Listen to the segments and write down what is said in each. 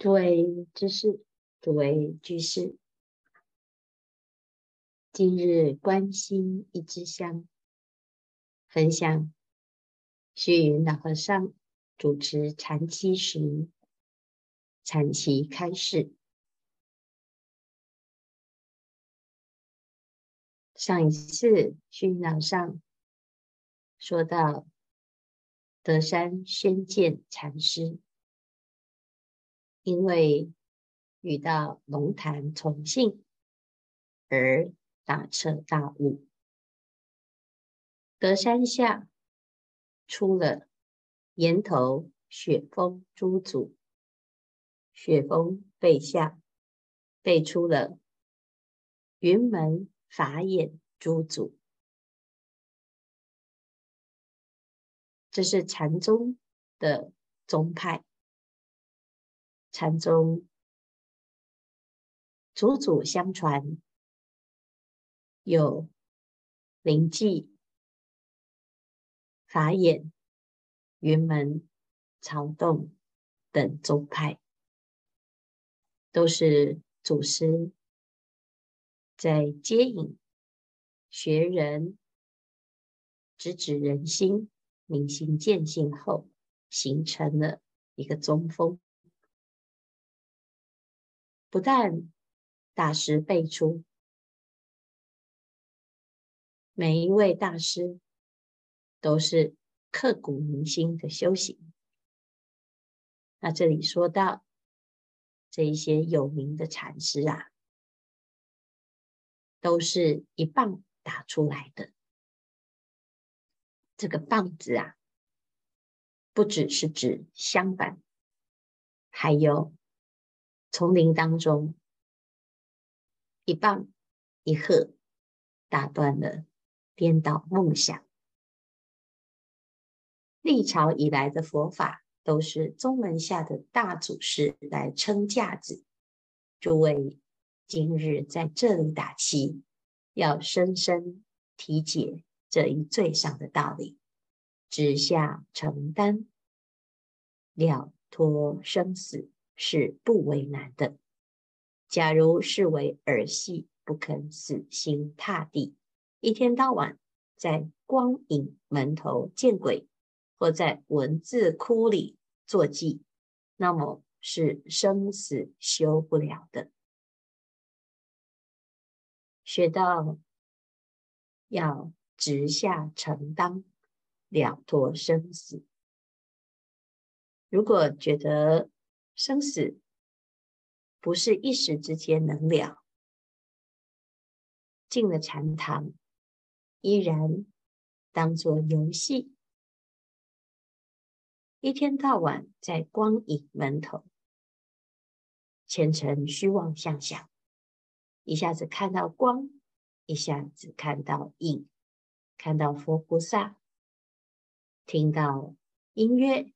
诸位居士，诸位居士，今日关心一支香，分享虚云老和尚主持禅七时，禅七开示。上一次虚云老上说到德山宣鉴禅师。因为遇到龙潭崇信而大彻大悟，德山下出了岩头雪峰诸祖，雪峰背下背出了云门法眼诸祖，这是禅宗的宗派。禅宗祖祖相传，有临济、法眼、云门、曹洞等宗派，都是祖师在接引学人、直指人心、明心见性后，形成了一个宗风。不但大师辈出，每一位大师都是刻骨铭心的修行。那这里说到这一些有名的禅师啊，都是一棒打出来的。这个棒子啊，不只是指香板，还有。丛林当中，一棒一喝，打断了颠倒梦想。历朝以来的佛法，都是宗门下的大祖师来撑架子。诸位今日在这里打气，要深深体解这一最上的道理，直下承担，了脱生死。是不为难的。假如视为儿戏，不肯死心塌地，一天到晚在光影门头见鬼，或在文字窟里坐骑，那么是生死修不了的。学到要直下承担，了脱生死。如果觉得，生死不是一时之间能了，进了禅堂依然当作游戏，一天到晚在光影门头虔诚虚妄相想，一下子看到光，一下子看到影，看到佛菩萨，听到音乐，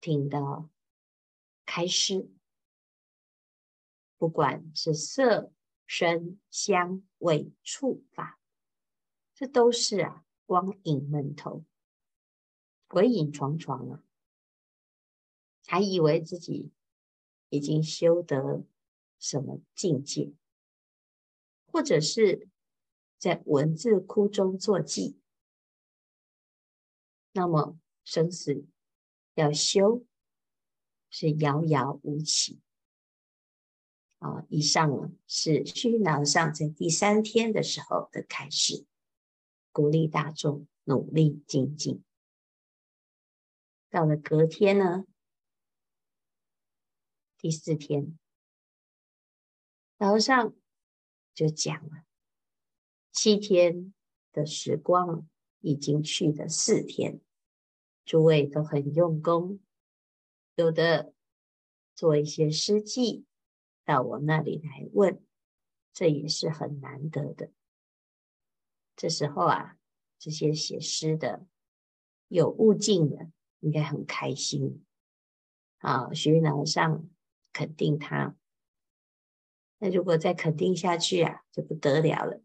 听到。开始，不管是色、声、香、味、触、法，这都是啊光影门头，鬼影幢幢啊，还以为自己已经修得什么境界，或者是在文字窟中坐骑，那么生死要修。是遥遥无期啊！以上呢是虚云老和尚在第三天的时候的开始，鼓励大众努力精进。到了隔天呢，第四天，老和尚就讲了，七天的时光已经去了四天，诸位都很用功。有的做一些诗记到我那里来问，这也是很难得的。这时候啊，这些写诗的有悟境的，应该很开心。啊，虚云老和尚肯定他，那如果再肯定下去啊，就不得了了。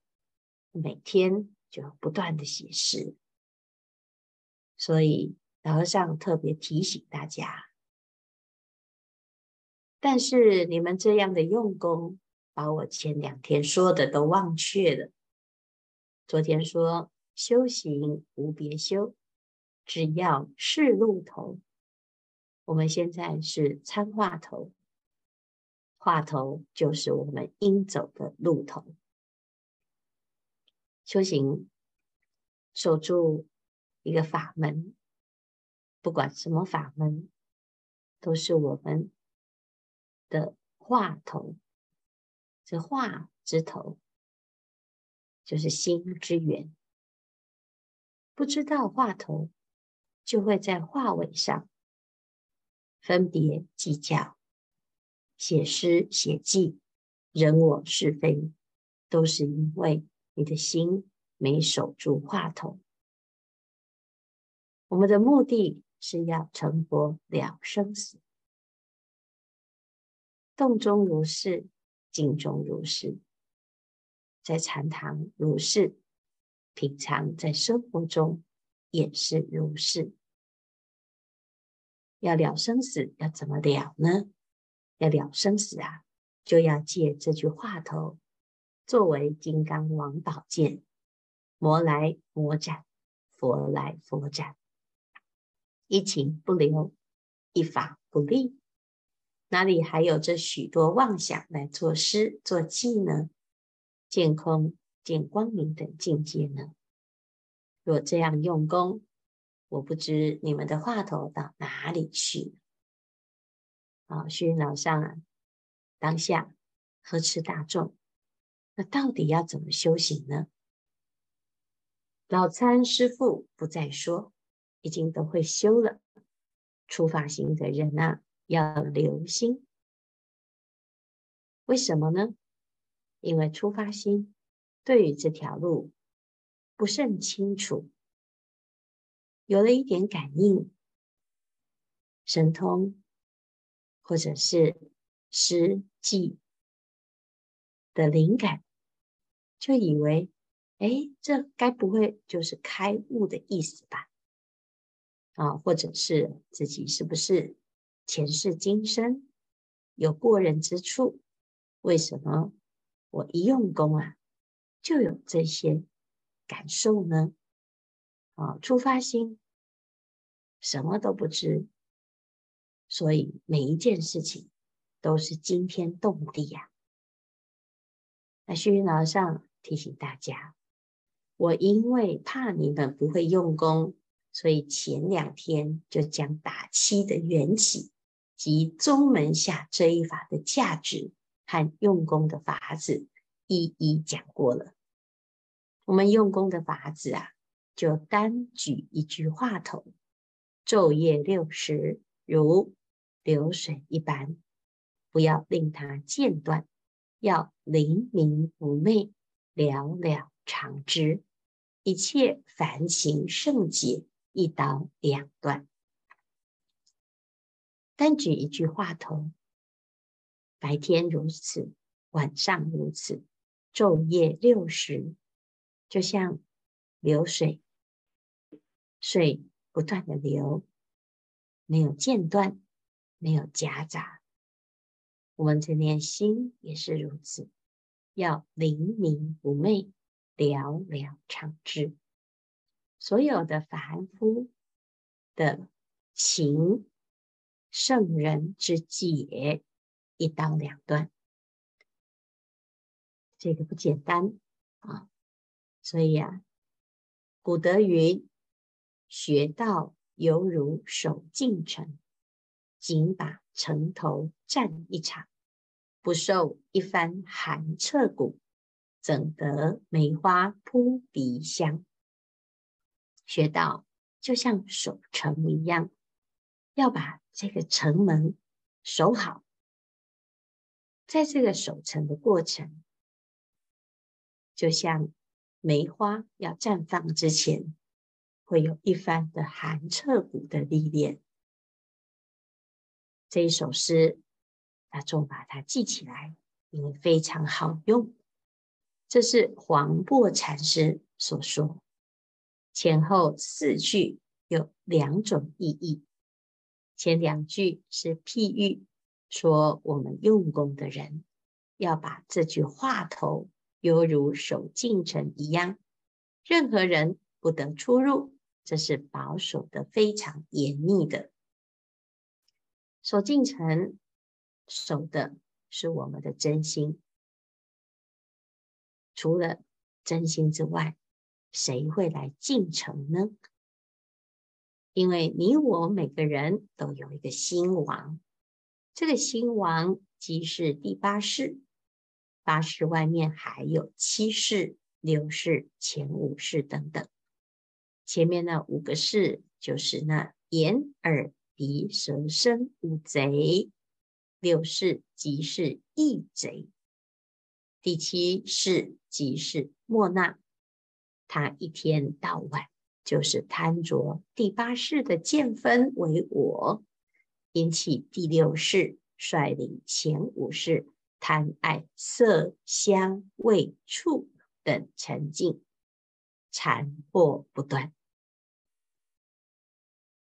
每天就要不断的写诗，所以老和尚特别提醒大家。但是你们这样的用功，把我前两天说的都忘却了。昨天说修行无别修，只要是路头。我们现在是参话头，话头就是我们应走的路头。修行守住一个法门，不管什么法门，都是我们的话头。这话之头，就是心之源。不知道话头，就会在话尾上分别计较、写诗写记、人我是非，都是因为你的心没守住话头。我们的目的是要成佛了生死，动中如是。静中如是，在禅堂如是，平常在生活中也是如是。要了生死，要怎么了呢？要了生死啊，就要借这句话头作为金刚王宝剑，魔来魔斩，佛来佛斩，一情不留，一法不立。哪里还有这许多妄想来作诗作记呢？见空、见光明等境界呢？若这样用功，我不知你们的话头到哪里去。啊，虚云老上啊，当下呵斥大众，那到底要怎么修行呢？老参师父不再说，已经都会修了。出发心的人啊。要留心，为什么呢？因为初发心对于这条路不甚清楚，有了一点感应、神通，或者是实际的灵感，就以为，哎，这该不会就是开悟的意思吧？啊，或者是自己是不是？前世今生有过人之处，为什么我一用功啊，就有这些感受呢？啊，初发心什么都不知，所以每一件事情都是惊天动地呀、啊。那虚云老和尚提醒大家，我因为怕你们不会用功，所以前两天就将打七的缘起。及宗门下这一法的价值和用功的法子，一一讲过了。我们用功的法子啊，就单举一句话头，昼夜六时如流水一般，不要令它间断，要灵明不昧，了了常知，一切凡情圣解，一刀两断。单举一句话头，白天如此，晚上如此，昼夜六时，就像流水，水不断的流，没有间断，没有夹杂。我们这念心也是如此，要灵明不昧，寥寥常知。所有的凡夫的情。圣人之解，一刀两断，这个不简单啊！所以啊，古德云：“学道犹如守进城，紧把城头战一场，不受一番寒彻骨，怎得梅花扑鼻香？”学道就像守城一样，要把。这个城门守好，在这个守城的过程，就像梅花要绽放之前，会有一番的寒彻骨的历练。这一首诗，大众把它记起来，因为非常好用。这是黄檗禅师所说，前后四句有两种意义。前两句是譬喻，说我们用功的人要把这句话头犹如守进城一样，任何人不得出入，这是保守的非常严密的。守进城，守的是我们的真心。除了真心之外，谁会来进城呢？因为你我每个人都有一个心王，这个心王即是第八世，八世外面还有七世、六世、前五世等等。前面那五个世就是那眼、耳、鼻、舌、身五贼，六世即是意贼。第七世即是莫那，他一天到晚就是贪着第八世的见分为我，引起第六世率领前五世贪爱色香味触等尘境，缠惑不断。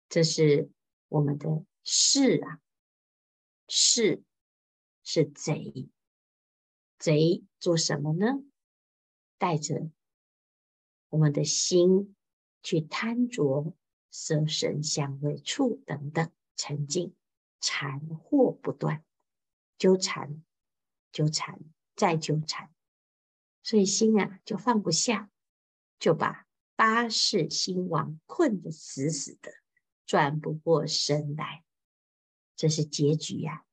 这是我们的识啊，识是贼。贼做什么呢？带着我们的心去贪着色、声、香、味、触等等沉浸，缠惑不断，纠缠、纠缠再纠缠，所以心啊就放不下，就把八识心王困得死死的，转不过身来。这是结局呀、啊，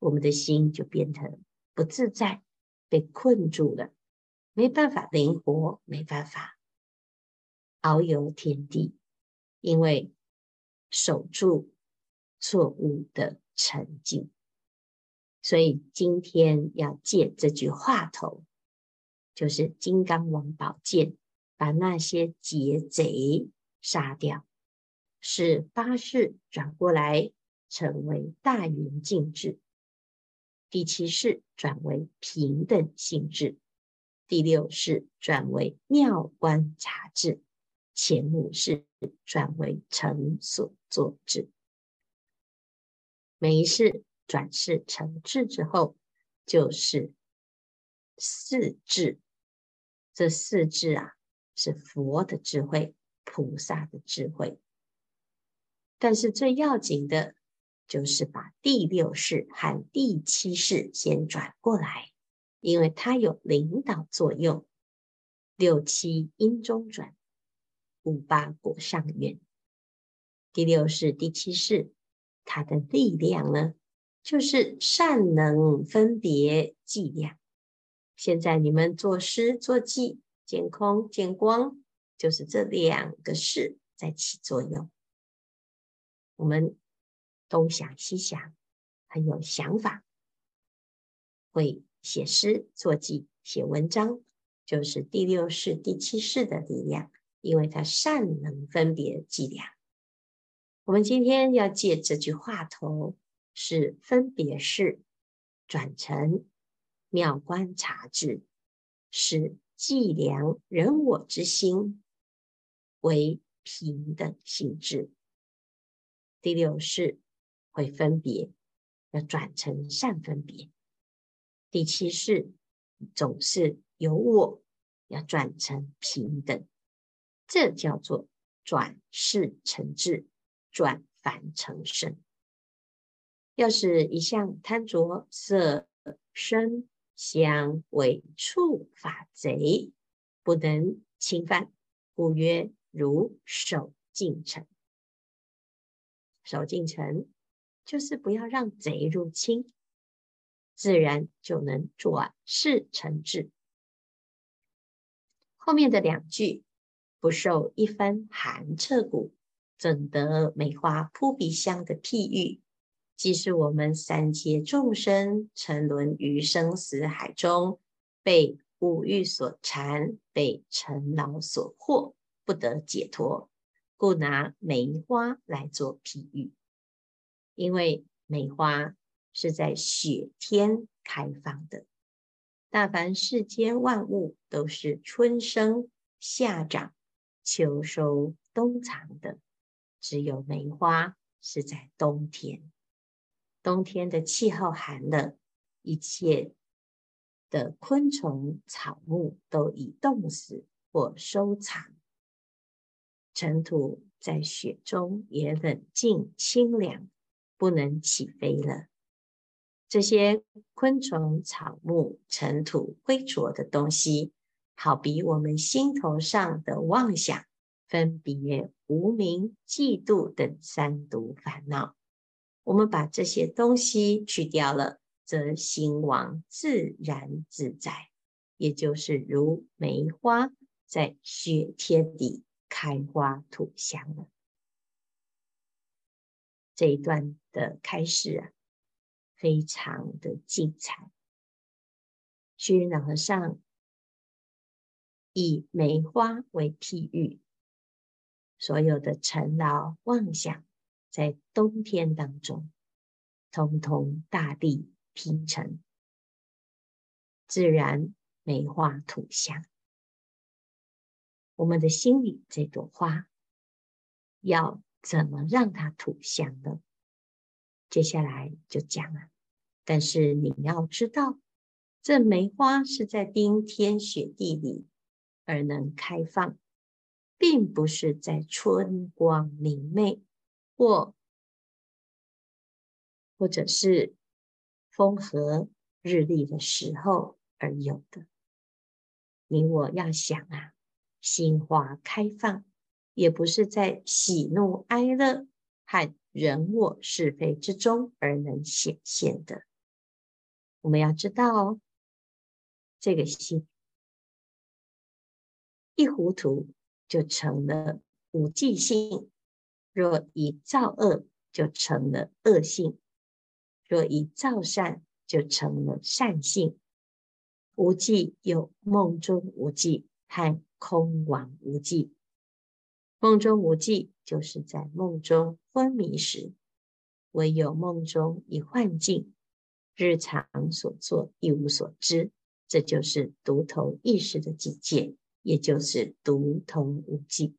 我们的心就变成不自在。被困住了，没办法灵活，没办法遨游天地，因为守住错误的沉静。所以今天要借这句话头，就是金刚王宝剑，把那些劫贼杀掉，使八识转过来成为大圆净智。第七识转为平等性质，第六识转为妙观察智，前五世转为成所作智。每一世转世成智之后，就是四智。这四智啊，是佛的智慧、菩萨的智慧。但是最要紧的。就是把第六世和第七世先转过来，因为它有领导作用。六七因中转，五八果上缘。第六世、第七世，它的力量呢，就是善能分别计量。现在你们作诗作记、见空见光，就是这两个识在起作用。我们。东想西想，很有想法，会写诗作记、写文章，就是第六世、第七世的力量，因为它善能分别计量。我们今天要借这句话头，是分别识转成妙观察智，使计量人我之心为平等性质。第六是。会分别，要转成善分别。第七是总是有我，要转成平等，这叫做转世成智，转凡成圣。要是一向贪着色、声、香、味、触法贼，不能侵犯，故曰如守禁城。守禁城。就是不要让贼入侵，自然就能转世成智。后面的两句，不受一分寒彻骨，怎得梅花扑鼻香的譬喻，即是我们三界众生沉沦于生死海中，被五欲所缠，被尘劳所惑，不得解脱，故拿梅花来做譬喻。因为梅花是在雪天开放的，大凡世间万物都是春生、夏长、秋收、冬藏的，只有梅花是在冬天。冬天的气候寒冷，一切的昆虫、草木都已冻死或收藏。尘土在雪中也冷静清凉，不能起飞了。这些昆虫、草木、尘土、灰浊的东西，好比我们心头上的妄想、分别、无明、嫉妒等三毒烦恼。我们把这些东西去掉了，则心王自然自在，也就是如梅花在雪天里开花吐香了。这一段的开示啊。非常的精彩。虚云老和尚以梅花为譬喻，所有的尘劳妄想，在冬天当中，通通大地平成，自然梅花吐香。我们的心里这朵花，要怎么让它吐香呢？接下来就讲了。但是你要知道，这梅花是在冰天雪地里而能开放，并不是在春光明媚或或者是风和日丽的时候而有的。你我要想啊，心花开放，也不是在喜怒哀乐和人我是非之中而能显现的。我们要知道哦，这个心一糊涂就成了无记性；若一造恶，就成了恶性；若一造善，就成了善性。无记有梦中无记和空亡无记。梦中无记，就是在梦中昏迷时，唯有梦中一幻境。日常所作一无所知，这就是独头意识的境界，也就是独同无际。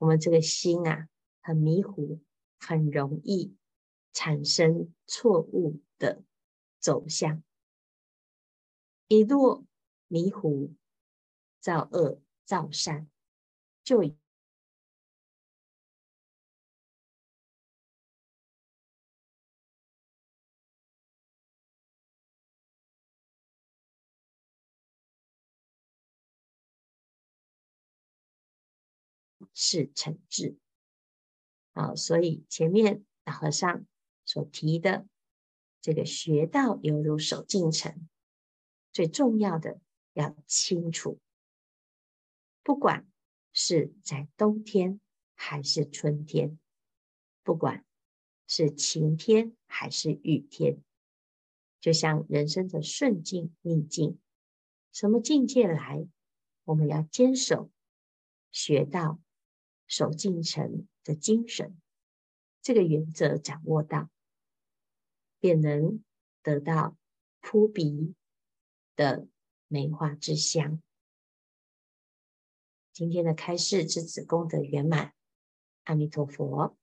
我们这个心啊，很迷糊，很容易产生错误的走向。一若迷糊，造恶造善，就。是诚挚啊，所以前面老和尚所提的这个学道犹如守进城，最重要的要清楚，不管是在冬天还是春天，不管是晴天还是雨天，就像人生的顺境逆境，什么境界来，我们要坚守学道。守进尘的精神，这个原则掌握到，便能得到扑鼻的梅花之香。今天的开示至此功德圆满，阿弥陀佛。